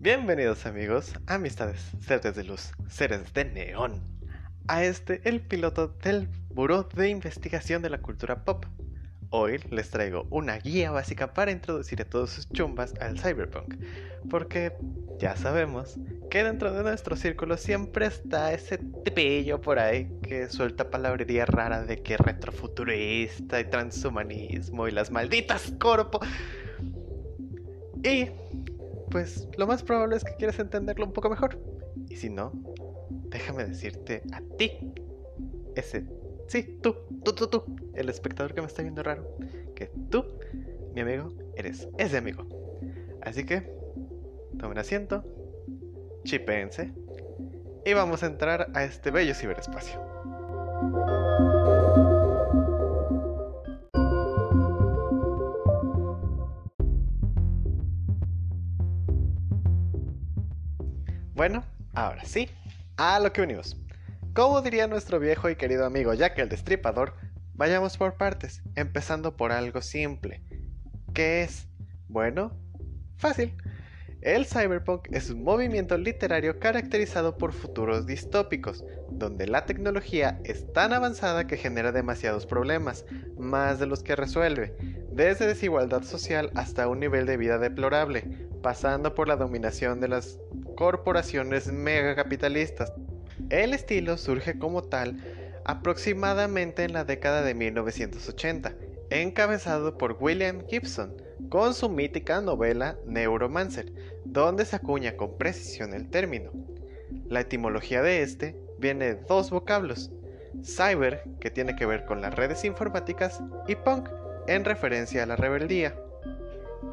Bienvenidos amigos, amistades, seres de luz, seres de neón, a este, el piloto del Buró de Investigación de la Cultura Pop. Hoy les traigo una guía básica para introducir a todos sus chumbas al cyberpunk, porque ya sabemos que dentro de nuestro círculo siempre está ese tipillo por ahí que suelta palabrería rara de que retrofuturista y transhumanismo y las malditas corpo. Y pues lo más probable es que quieras entenderlo un poco mejor. Y si no, déjame decirte a ti, ese, sí, tú, tú, tú, tú, el espectador que me está viendo raro, que tú, mi amigo, eres ese amigo. Así que, tomen asiento, chipéense y vamos a entrar a este bello ciberespacio. Bueno, ahora sí, a lo que venimos. Como diría nuestro viejo y querido amigo Jack el Destripador, vayamos por partes, empezando por algo simple. ¿Qué es? Bueno, fácil. El cyberpunk es un movimiento literario caracterizado por futuros distópicos, donde la tecnología es tan avanzada que genera demasiados problemas, más de los que resuelve, desde desigualdad social hasta un nivel de vida deplorable, pasando por la dominación de las corporaciones megacapitalistas. El estilo surge como tal aproximadamente en la década de 1980, encabezado por William Gibson, con su mítica novela Neuromancer, donde se acuña con precisión el término. La etimología de este viene de dos vocablos, cyber, que tiene que ver con las redes informáticas, y punk, en referencia a la rebeldía.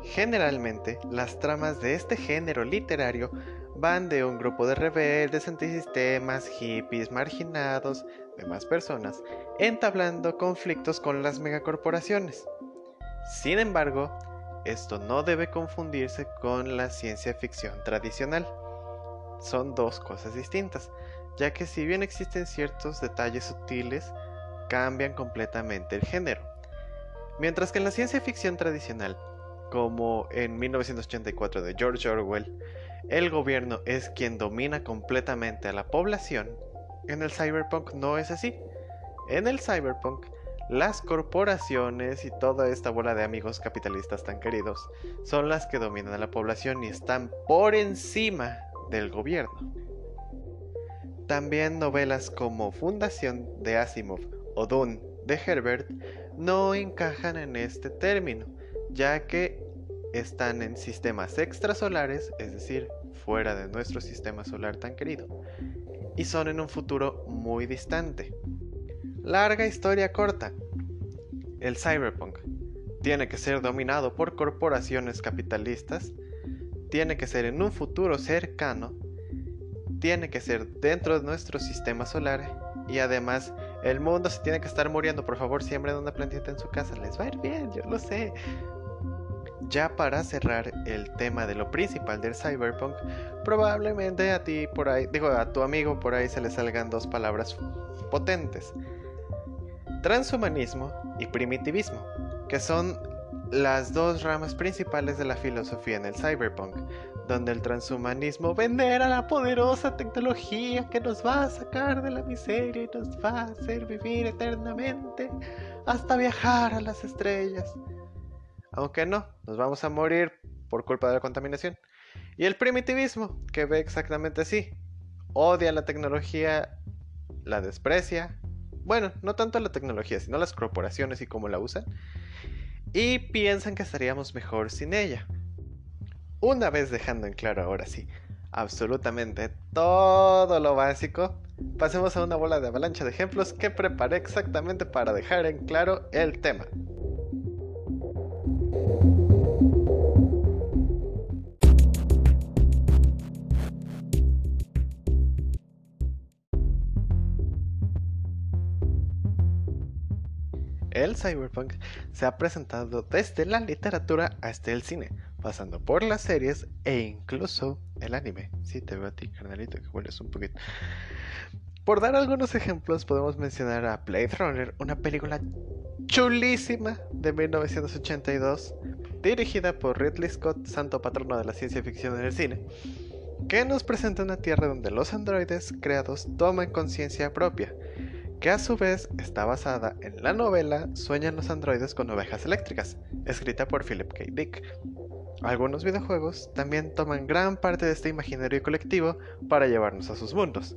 Generalmente, las tramas de este género literario van de un grupo de rebeldes antisistemas, hippies, marginados, demás personas, entablando conflictos con las megacorporaciones. Sin embargo, esto no debe confundirse con la ciencia ficción tradicional. Son dos cosas distintas, ya que si bien existen ciertos detalles sutiles, cambian completamente el género. Mientras que en la ciencia ficción tradicional, como en 1984 de George Orwell, el gobierno es quien domina completamente a la población, en el cyberpunk no es así. En el cyberpunk, las corporaciones y toda esta bola de amigos capitalistas tan queridos son las que dominan a la población y están por encima del gobierno. También novelas como Fundación de Asimov o Dune de Herbert no encajan en este término, ya que están en sistemas extrasolares, es decir, fuera de nuestro sistema solar tan querido, y son en un futuro muy distante. Larga historia corta. El cyberpunk tiene que ser dominado por corporaciones capitalistas, tiene que ser en un futuro cercano, tiene que ser dentro de nuestro sistema solar y además el mundo se tiene que estar muriendo. Por favor, siembren una plantita en su casa, les va a ir bien, yo lo sé. Ya para cerrar el tema de lo principal del cyberpunk, probablemente a ti por ahí, digo a tu amigo por ahí se le salgan dos palabras potentes. Transhumanismo y primitivismo, que son las dos ramas principales de la filosofía en el cyberpunk, donde el transhumanismo venera la poderosa tecnología que nos va a sacar de la miseria y nos va a hacer vivir eternamente hasta viajar a las estrellas aunque no, nos vamos a morir por culpa de la contaminación. Y el primitivismo, que ve exactamente así. Odia la tecnología, la desprecia. Bueno, no tanto la tecnología, sino las corporaciones y cómo la usan. Y piensan que estaríamos mejor sin ella. Una vez dejando en claro ahora sí, absolutamente todo lo básico, pasemos a una bola de avalancha de ejemplos que preparé exactamente para dejar en claro el tema. El cyberpunk se ha presentado desde la literatura hasta el cine, pasando por las series e incluso el anime. Sí, te veo a ti, carnalito, que hueles un poquito. Por dar algunos ejemplos, podemos mencionar a Blade Runner, una película chulísima de 1982, dirigida por Ridley Scott, santo patrono de la ciencia ficción en el cine, que nos presenta una tierra donde los androides creados toman conciencia propia, que a su vez está basada en la novela Sueñan los androides con ovejas eléctricas, escrita por Philip K. Dick. Algunos videojuegos también toman gran parte de este imaginario colectivo para llevarnos a sus mundos,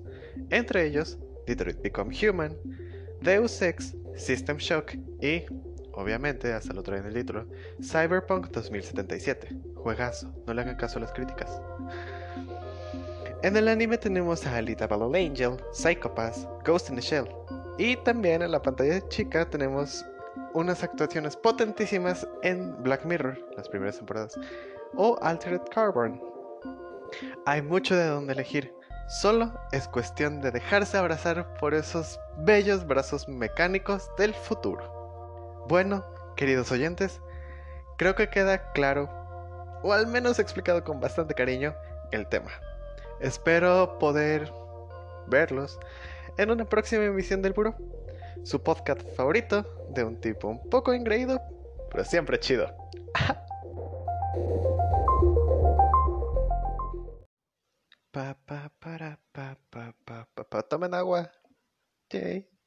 entre ellos Detroit Become Human, Deus Ex, System Shock y, obviamente, hasta lo trae en el título, Cyberpunk 2077. Juegazo, no le hagan caso a las críticas. En el anime tenemos a Alita Battle Angel, Psychopath, Ghost in the Shell. Y también en la pantalla chica tenemos unas actuaciones potentísimas en Black Mirror, las primeras temporadas, o Altered Carbon. Hay mucho de donde elegir, solo es cuestión de dejarse abrazar por esos bellos brazos mecánicos del futuro. Bueno, queridos oyentes, creo que queda claro, o al menos explicado con bastante cariño, el tema. Espero poder verlos en una próxima emisión del Puro, su podcast favorito de un tipo un poco engreído, pero siempre chido. pa, pa, para, pa, pa, pa, pa, pa, tomen agua. Yay.